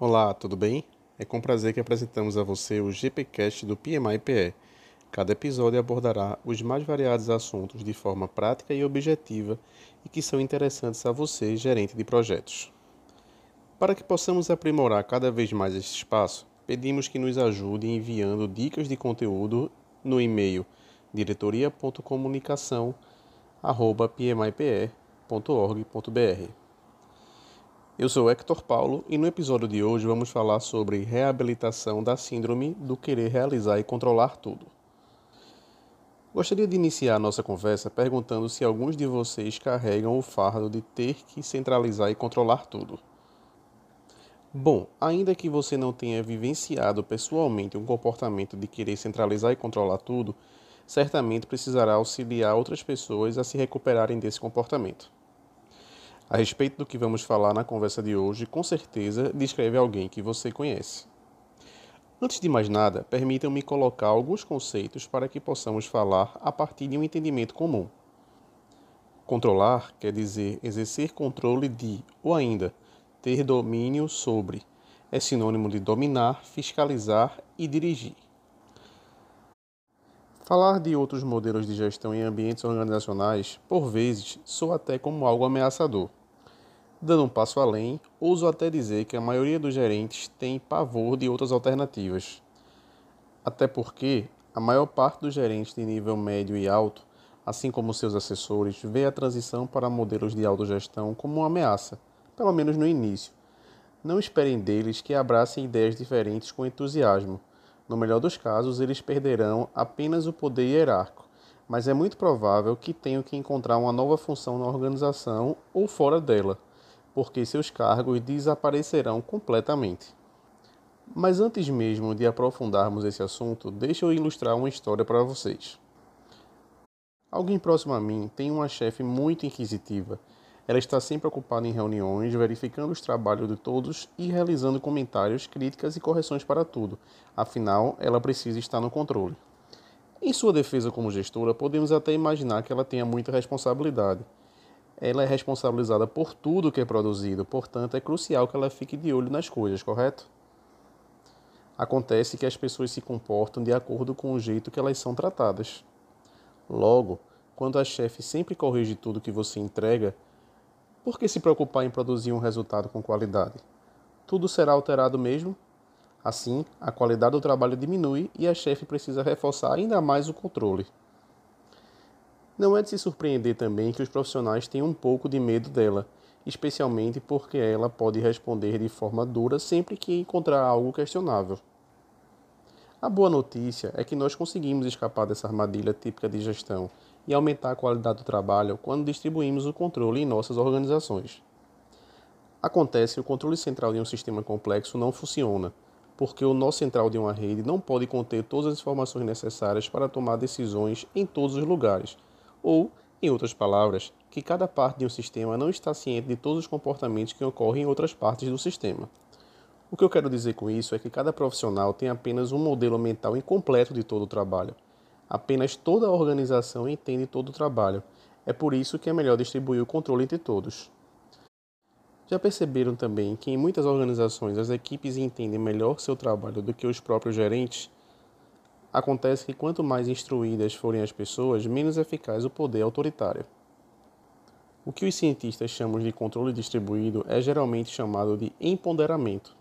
Olá, tudo bem? É com prazer que apresentamos a você o GPcast do PMI-PE. Cada episódio abordará os mais variados assuntos de forma prática e objetiva e que são interessantes a você, gerente de projetos. Para que possamos aprimorar cada vez mais esse espaço, pedimos que nos ajude enviando dicas de conteúdo no e-mail diretoria.comunicação@pmipe.org.br. Eu sou Hector Paulo e no episódio de hoje vamos falar sobre reabilitação da síndrome do querer realizar e controlar tudo. Gostaria de iniciar nossa conversa perguntando se alguns de vocês carregam o fardo de ter que centralizar e controlar tudo. Bom, ainda que você não tenha vivenciado pessoalmente um comportamento de querer centralizar e controlar tudo, certamente precisará auxiliar outras pessoas a se recuperarem desse comportamento. A respeito do que vamos falar na conversa de hoje, com certeza descreve alguém que você conhece. Antes de mais nada, permitam-me colocar alguns conceitos para que possamos falar a partir de um entendimento comum. Controlar quer dizer exercer controle de, ou ainda, ter domínio sobre. É sinônimo de dominar, fiscalizar e dirigir. Falar de outros modelos de gestão em ambientes organizacionais, por vezes, soa até como algo ameaçador. Dando um passo além, ouso até dizer que a maioria dos gerentes tem pavor de outras alternativas. Até porque a maior parte dos gerentes de nível médio e alto, assim como seus assessores, vê a transição para modelos de autogestão como uma ameaça, pelo menos no início. Não esperem deles que abracem ideias diferentes com entusiasmo. No melhor dos casos, eles perderão apenas o poder hierárquico, mas é muito provável que tenham que encontrar uma nova função na organização ou fora dela porque seus cargos desaparecerão completamente. Mas antes mesmo de aprofundarmos esse assunto, deixa eu ilustrar uma história para vocês. Alguém próximo a mim tem uma chefe muito inquisitiva. Ela está sempre ocupada em reuniões, verificando os trabalhos de todos e realizando comentários, críticas e correções para tudo. Afinal, ela precisa estar no controle. Em sua defesa como gestora, podemos até imaginar que ela tenha muita responsabilidade ela é responsabilizada por tudo que é produzido, portanto, é crucial que ela fique de olho nas coisas, correto? Acontece que as pessoas se comportam de acordo com o jeito que elas são tratadas. Logo, quando a chefe sempre corrige tudo que você entrega, por que se preocupar em produzir um resultado com qualidade? Tudo será alterado mesmo? Assim, a qualidade do trabalho diminui e a chefe precisa reforçar ainda mais o controle. Não é de se surpreender também que os profissionais tenham um pouco de medo dela, especialmente porque ela pode responder de forma dura sempre que encontrar algo questionável. A boa notícia é que nós conseguimos escapar dessa armadilha típica de gestão e aumentar a qualidade do trabalho quando distribuímos o controle em nossas organizações. Acontece que o controle central de um sistema complexo não funciona, porque o nó central de uma rede não pode conter todas as informações necessárias para tomar decisões em todos os lugares ou, em outras palavras, que cada parte de um sistema não está ciente de todos os comportamentos que ocorrem em outras partes do sistema. O que eu quero dizer com isso é que cada profissional tem apenas um modelo mental incompleto de todo o trabalho. Apenas toda a organização entende todo o trabalho. É por isso que é melhor distribuir o controle entre todos. Já perceberam também que em muitas organizações as equipes entendem melhor seu trabalho do que os próprios gerentes? Acontece que quanto mais instruídas forem as pessoas, menos eficaz o poder autoritário. O que os cientistas chamam de controle distribuído é geralmente chamado de empoderamento.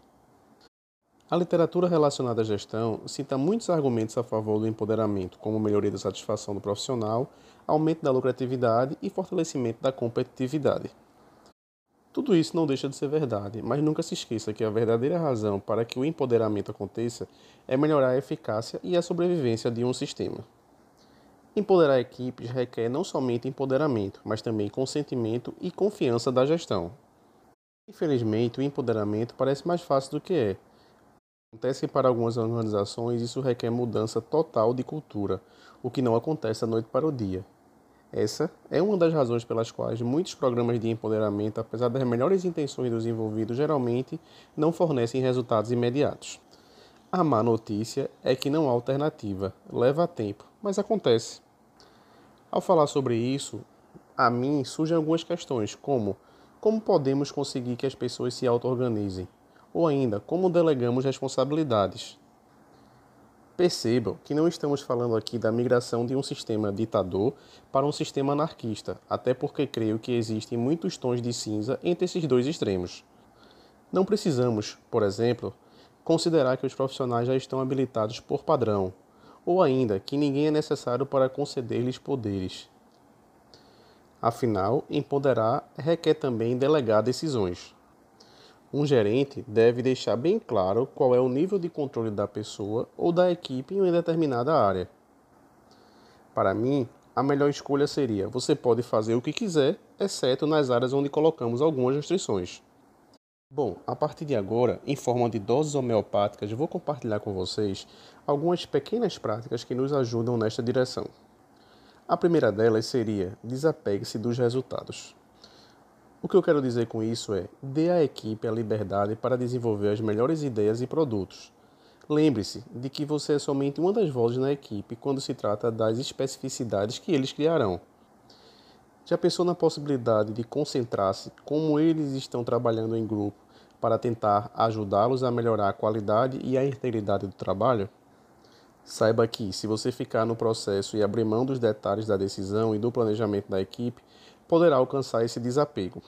A literatura relacionada à gestão cita muitos argumentos a favor do empoderamento, como melhoria da satisfação do profissional, aumento da lucratividade e fortalecimento da competitividade. Tudo isso não deixa de ser verdade, mas nunca se esqueça que a verdadeira razão para que o empoderamento aconteça é melhorar a eficácia e a sobrevivência de um sistema. Empoderar equipes requer não somente empoderamento, mas também consentimento e confiança da gestão. Infelizmente, o empoderamento parece mais fácil do que é. Acontece que para algumas organizações isso requer mudança total de cultura, o que não acontece da noite para o dia. Essa é uma das razões pelas quais muitos programas de empoderamento, apesar das melhores intenções dos envolvidos, geralmente não fornecem resultados imediatos. A má notícia é que não há alternativa, leva tempo, mas acontece. Ao falar sobre isso, a mim surgem algumas questões, como como podemos conseguir que as pessoas se auto-organizem? Ou ainda, como delegamos responsabilidades. Percebam que não estamos falando aqui da migração de um sistema ditador para um sistema anarquista, até porque creio que existem muitos tons de cinza entre esses dois extremos. Não precisamos, por exemplo, considerar que os profissionais já estão habilitados por padrão, ou ainda que ninguém é necessário para conceder-lhes poderes. Afinal, empoderar requer também delegar decisões. Um gerente deve deixar bem claro qual é o nível de controle da pessoa ou da equipe em uma determinada área. Para mim, a melhor escolha seria: você pode fazer o que quiser, exceto nas áreas onde colocamos algumas restrições. Bom, a partir de agora, em forma de doses homeopáticas, vou compartilhar com vocês algumas pequenas práticas que nos ajudam nesta direção. A primeira delas seria desapegue-se dos resultados. O que eu quero dizer com isso é: dê à equipe a liberdade para desenvolver as melhores ideias e produtos. Lembre-se de que você é somente uma das vozes na equipe quando se trata das especificidades que eles criarão. Já pensou na possibilidade de concentrar-se como eles estão trabalhando em grupo para tentar ajudá-los a melhorar a qualidade e a integridade do trabalho? Saiba que, se você ficar no processo e abrir mão dos detalhes da decisão e do planejamento da equipe, poderá alcançar esse desapego.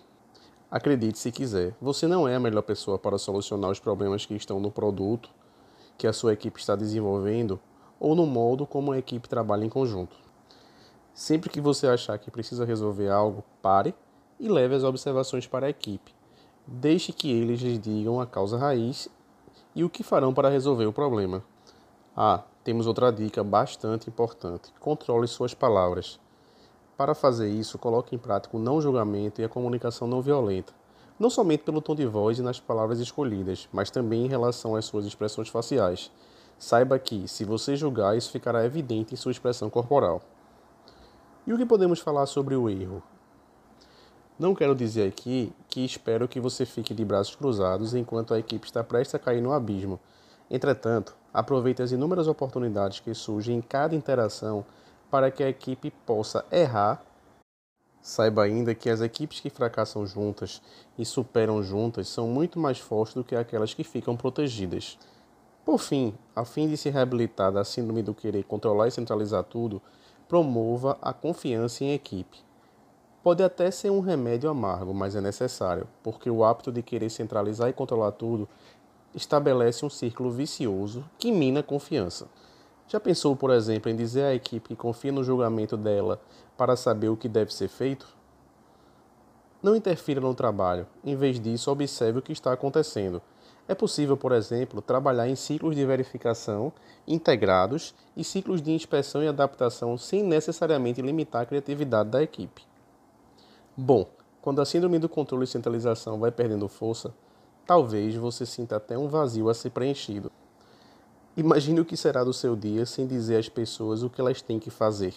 Acredite se quiser, você não é a melhor pessoa para solucionar os problemas que estão no produto que a sua equipe está desenvolvendo ou no modo como a equipe trabalha em conjunto. Sempre que você achar que precisa resolver algo, pare e leve as observações para a equipe. Deixe que eles lhes digam a causa raiz e o que farão para resolver o problema. Ah, temos outra dica bastante importante: controle suas palavras. Para fazer isso, coloque em prática o não julgamento e a comunicação não violenta, não somente pelo tom de voz e nas palavras escolhidas, mas também em relação às suas expressões faciais. Saiba que, se você julgar, isso ficará evidente em sua expressão corporal. E o que podemos falar sobre o erro? Não quero dizer aqui que espero que você fique de braços cruzados enquanto a equipe está prestes a cair no abismo. Entretanto, aproveite as inúmeras oportunidades que surgem em cada interação para que a equipe possa errar. Saiba ainda que as equipes que fracassam juntas e superam juntas são muito mais fortes do que aquelas que ficam protegidas. Por fim, a fim de se reabilitar da síndrome do querer controlar e centralizar tudo, promova a confiança em equipe. Pode até ser um remédio amargo, mas é necessário, porque o hábito de querer centralizar e controlar tudo estabelece um círculo vicioso que mina a confiança. Já pensou, por exemplo, em dizer à equipe que confia no julgamento dela para saber o que deve ser feito? Não interfira no trabalho, em vez disso, observe o que está acontecendo é possível, por exemplo, trabalhar em ciclos de verificação integrados e ciclos de inspeção e adaptação sem necessariamente limitar a criatividade da equipe. Bom, quando a síndrome do controle e centralização vai perdendo força, talvez você sinta até um vazio a ser preenchido. Imagine o que será do seu dia sem dizer às pessoas o que elas têm que fazer.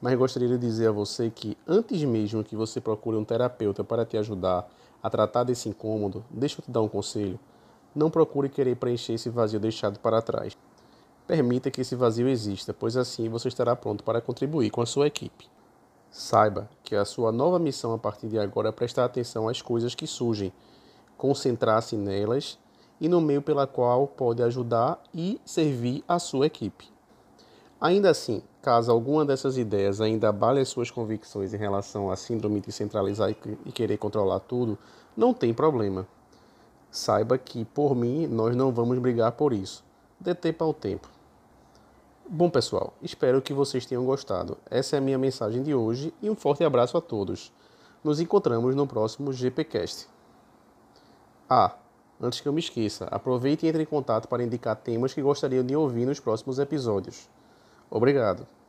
Mas gostaria de dizer a você que, antes mesmo que você procure um terapeuta para te ajudar a tratar desse incômodo, deixa eu te dar um conselho. Não procure querer preencher esse vazio deixado para trás. Permita que esse vazio exista, pois assim você estará pronto para contribuir com a sua equipe. Saiba que a sua nova missão a partir de agora é prestar atenção às coisas que surgem, concentrar-se nelas e no meio pela qual pode ajudar e servir a sua equipe. Ainda assim, caso alguma dessas ideias ainda abale as suas convicções em relação à síndrome de centralizar e querer controlar tudo, não tem problema. Saiba que, por mim, nós não vamos brigar por isso. Dê tempo ao tempo. Bom, pessoal, espero que vocês tenham gostado. Essa é a minha mensagem de hoje e um forte abraço a todos. Nos encontramos no próximo GPcast. Ah, antes que eu me esqueça, aproveite e entre em contato para indicar temas que gostariam de ouvir nos próximos episódios. Obrigado.